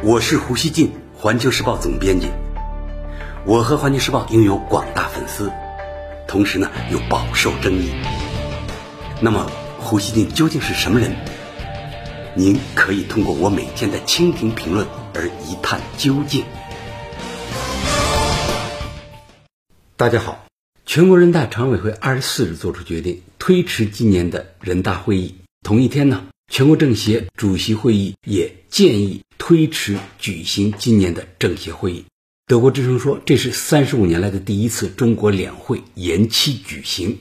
我是胡锡进，环球时报总编辑。我和环球时报拥有广大粉丝，同时呢又饱受争议。那么胡锡进究竟是什么人？您可以通过我每天的蜻蜓评论而一探究竟。大家好，全国人大常委会二十四日作出决定，推迟今年的人大会议。同一天呢，全国政协主席会议也建议推迟举行今年的政协会议。德国之声说，这是三十五年来的第一次中国两会延期举行。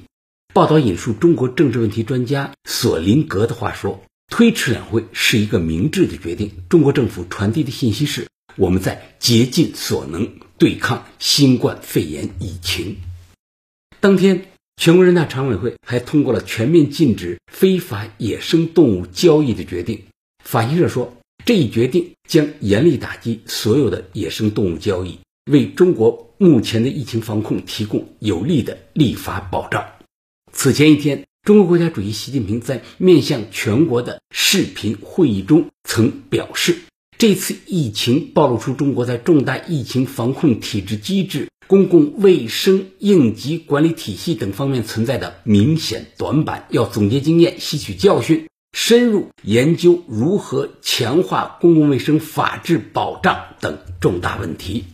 报道引述中国政治问题专家索林格的话说。推迟两会是一个明智的决定。中国政府传递的信息是，我们在竭尽所能对抗新冠肺炎疫情。当天，全国人大常委会还通过了全面禁止非法野生动物交易的决定。法新社说，这一决定将严厉打击所有的野生动物交易，为中国目前的疫情防控提供有力的立法保障。此前一天。中国国家主席习近平在面向全国的视频会议中曾表示，这次疫情暴露出中国在重大疫情防控体制机制、公共卫生应急管理体系等方面存在的明显短板，要总结经验、吸取教训，深入研究如何强化公共卫生法治保障等重大问题。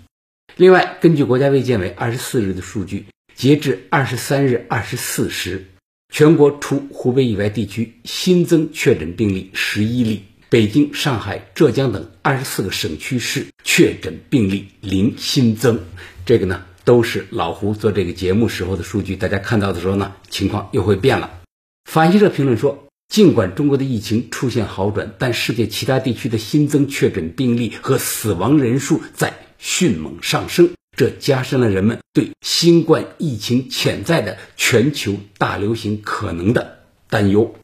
另外，根据国家卫健委二十四日的数据，截至二十三日二十四时。全国除湖北以外地区新增确诊病例十一例，北京、上海、浙江等二十四个省区市确诊病例零新增。这个呢，都是老胡做这个节目时候的数据，大家看到的时候呢，情况又会变了。法新社评论说，尽管中国的疫情出现好转，但世界其他地区的新增确诊病例和死亡人数在迅猛上升。这加深了人们对新冠疫情潜在的全球大流行可能的担忧。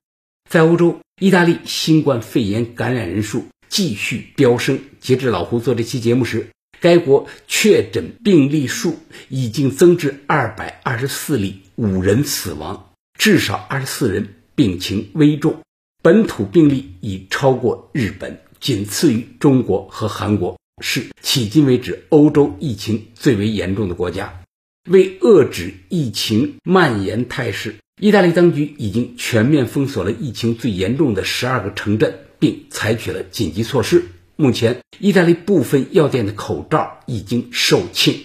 在欧洲，意大利新冠肺炎感染人数继续飙升。截至老胡做这期节目时，该国确诊病例数已经增至二百二十四例，五人死亡，至少二十四人病情危重。本土病例已超过日本，仅次于中国和韩国。是迄今为止欧洲疫情最为严重的国家。为遏制疫情蔓延态势，意大利当局已经全面封锁了疫情最严重的十二个城镇，并采取了紧急措施。目前，意大利部分药店的口罩已经售罄，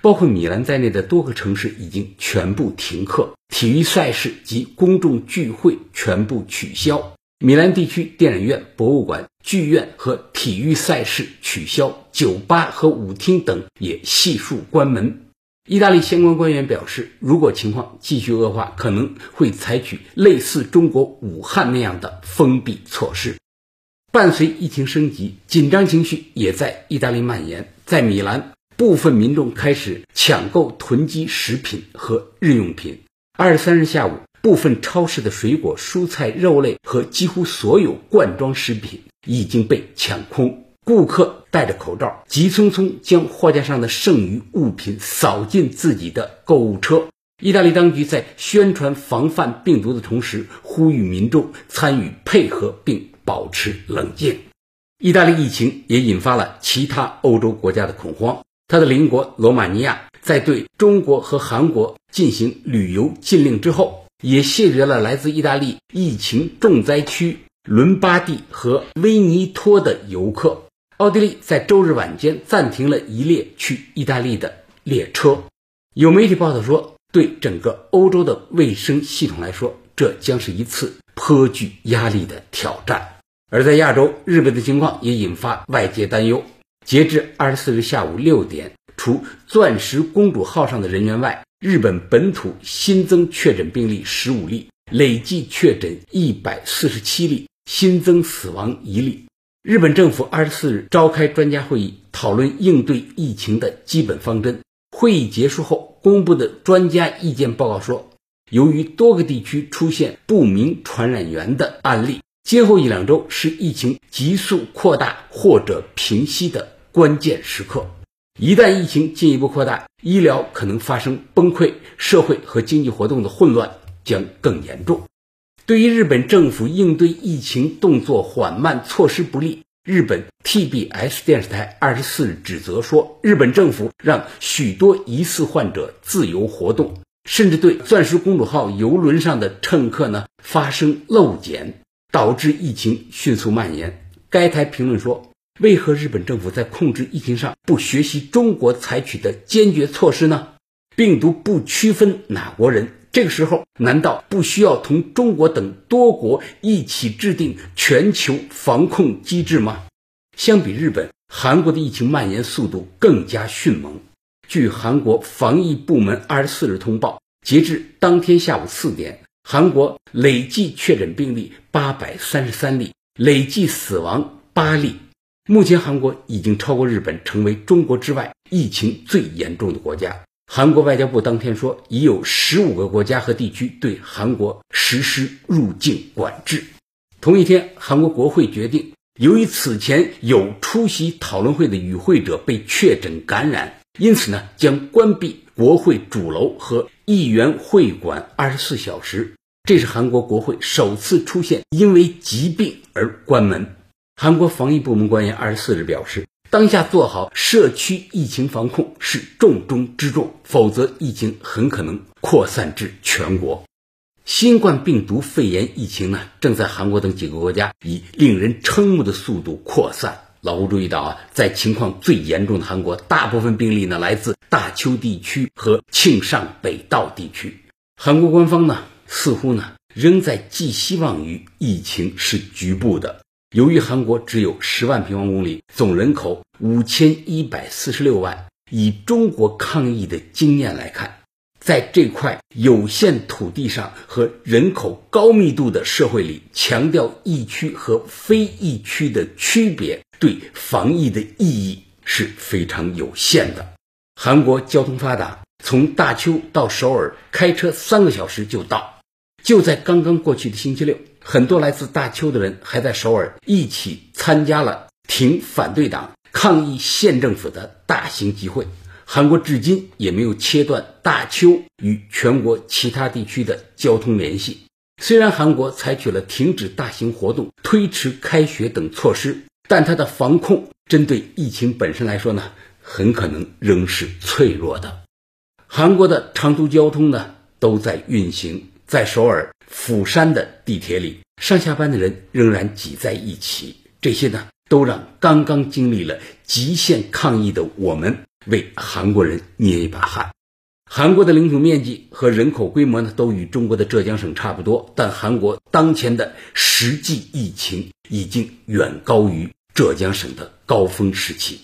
包括米兰在内的多个城市已经全部停课，体育赛事及公众聚会全部取消。米兰地区电影院、博物馆、剧院和体育赛事取消，酒吧和舞厅等也悉数关门。意大利相关官员表示，如果情况继续恶化，可能会采取类似中国武汉那样的封闭措施。伴随疫情升级，紧张情绪也在意大利蔓延。在米兰，部分民众开始抢购囤积食品和日用品。二十三日下午。部分超市的水果、蔬菜、肉类和几乎所有罐装食品已经被抢空，顾客戴着口罩，急匆匆将货架上的剩余物品扫进自己的购物车。意大利当局在宣传防范病毒的同时，呼吁民众参与配合并保持冷静。意大利疫情也引发了其他欧洲国家的恐慌。他的邻国罗马尼亚在对中国和韩国进行旅游禁令之后。也谢绝了来自意大利疫情重灾区伦巴第和威尼托的游客。奥地利在周日晚间暂停了一列去意大利的列车。有媒体报道说，对整个欧洲的卫生系统来说，这将是一次颇具压力的挑战。而在亚洲，日本的情况也引发外界担忧。截至二十四日下午六点，除钻石公主号上的人员外，日本本土新增确诊病例十五例，累计确诊一百四十七例，新增死亡一例。日本政府二十四日召开专家会议，讨论应对疫情的基本方针。会议结束后公布的专家意见报告说，由于多个地区出现不明传染源的案例，今后一两周是疫情急速扩大或者平息的关键时刻。一旦疫情进一步扩大，医疗可能发生崩溃，社会和经济活动的混乱将更严重。对于日本政府应对疫情动作缓慢、措施不力，日本 TBS 电视台二十四日指责说，日本政府让许多疑似患者自由活动，甚至对钻石公主号游轮上的乘客呢发生漏检，导致疫情迅速蔓延。该台评论说，为何日本政府在控制疫情上不学习中国采取的坚决措施呢？病毒不区分哪国人。这个时候，难道不需要同中国等多国一起制定全球防控机制吗？相比日本，韩国的疫情蔓延速度更加迅猛。据韩国防疫部门二十四日通报，截至当天下午四点，韩国累计确诊病例八百三十三例，累计死亡八例。目前，韩国已经超过日本，成为中国之外疫情最严重的国家。韩国外交部当天说，已有十五个国家和地区对韩国实施入境管制。同一天，韩国国会决定，由于此前有出席讨论会的与会者被确诊感染，因此呢，将关闭国会主楼和议员会馆二十四小时。这是韩国国会首次出现因为疾病而关门。韩国防疫部门官员二十四日表示。当下做好社区疫情防控是重中之重，否则疫情很可能扩散至全国。新冠病毒肺炎疫情呢，正在韩国等几个国家以令人瞠目的速度扩散。老吴注意到啊，在情况最严重的韩国，大部分病例呢来自大邱地区和庆尚北道地区。韩国官方呢，似乎呢仍在寄希望于疫情是局部的。由于韩国只有十万平方公里，总人口五千一百四十六万，以中国抗疫的经验来看，在这块有限土地上和人口高密度的社会里，强调疫区和非疫区的区别，对防疫的意义是非常有限的。韩国交通发达，从大邱到首尔开车三个小时就到。就在刚刚过去的星期六。很多来自大邱的人还在首尔一起参加了挺反对党、抗议县政府的大型集会。韩国至今也没有切断大邱与全国其他地区的交通联系。虽然韩国采取了停止大型活动、推迟开学等措施，但它的防控针对疫情本身来说呢，很可能仍是脆弱的。韩国的长途交通呢都在运行。在首尔、釜山的地铁里，上下班的人仍然挤在一起。这些呢，都让刚刚经历了极限抗疫的我们为韩国人捏一把汗。韩国的领土面积和人口规模呢，都与中国的浙江省差不多，但韩国当前的实际疫情已经远高于浙江省的高峰时期。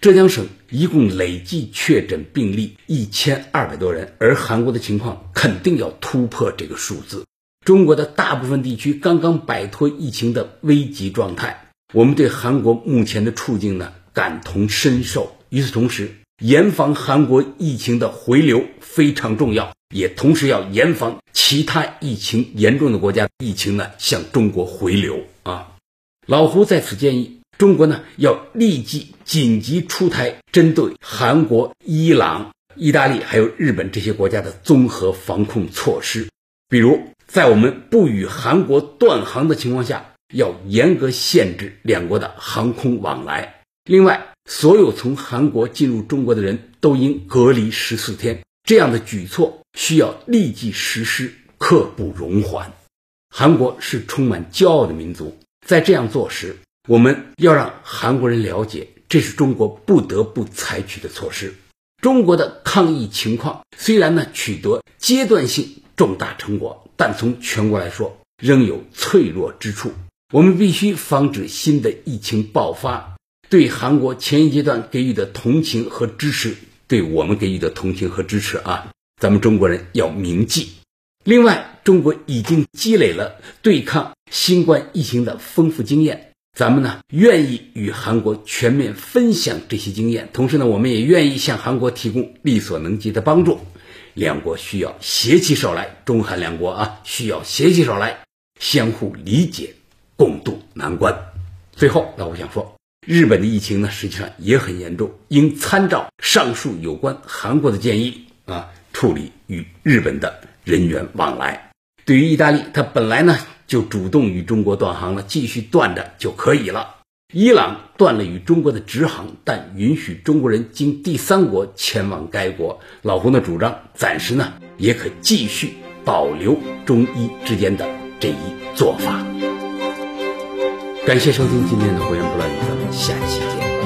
浙江省一共累计确诊病例一千二百多人，而韩国的情况肯定要突破这个数字。中国的大部分地区刚刚摆脱疫情的危急状态，我们对韩国目前的处境呢感同身受。与此同时，严防韩国疫情的回流非常重要，也同时要严防其他疫情严重的国家疫情呢向中国回流啊。老胡在此建议。中国呢，要立即紧急出台针对韩国、伊朗、意大利还有日本这些国家的综合防控措施。比如，在我们不与韩国断航的情况下，要严格限制两国的航空往来。另外，所有从韩国进入中国的人都应隔离十四天。这样的举措需要立即实施，刻不容缓。韩国是充满骄傲的民族，在这样做时。我们要让韩国人了解，这是中国不得不采取的措施。中国的抗疫情况虽然呢取得阶段性重大成果，但从全国来说仍有脆弱之处。我们必须防止新的疫情爆发。对韩国前一阶段给予的同情和支持，对我们给予的同情和支持啊，咱们中国人要铭记。另外，中国已经积累了对抗新冠疫情的丰富经验。咱们呢愿意与韩国全面分享这些经验，同时呢，我们也愿意向韩国提供力所能及的帮助。两国需要携起手来，中韩两国啊需要携起手来，相互理解，共度难关。最后，那我想说，日本的疫情呢实际上也很严重，应参照上述有关韩国的建议啊，处理与日本的人员往来。对于意大利，它本来呢。就主动与中国断航了，继续断着就可以了。伊朗断了与中国的直航，但允许中国人经第三国前往该国。老胡的主张暂时呢也可继续保留中伊之间的这一做法。感谢收听今天的《胡言不乱语》，咱们下期见。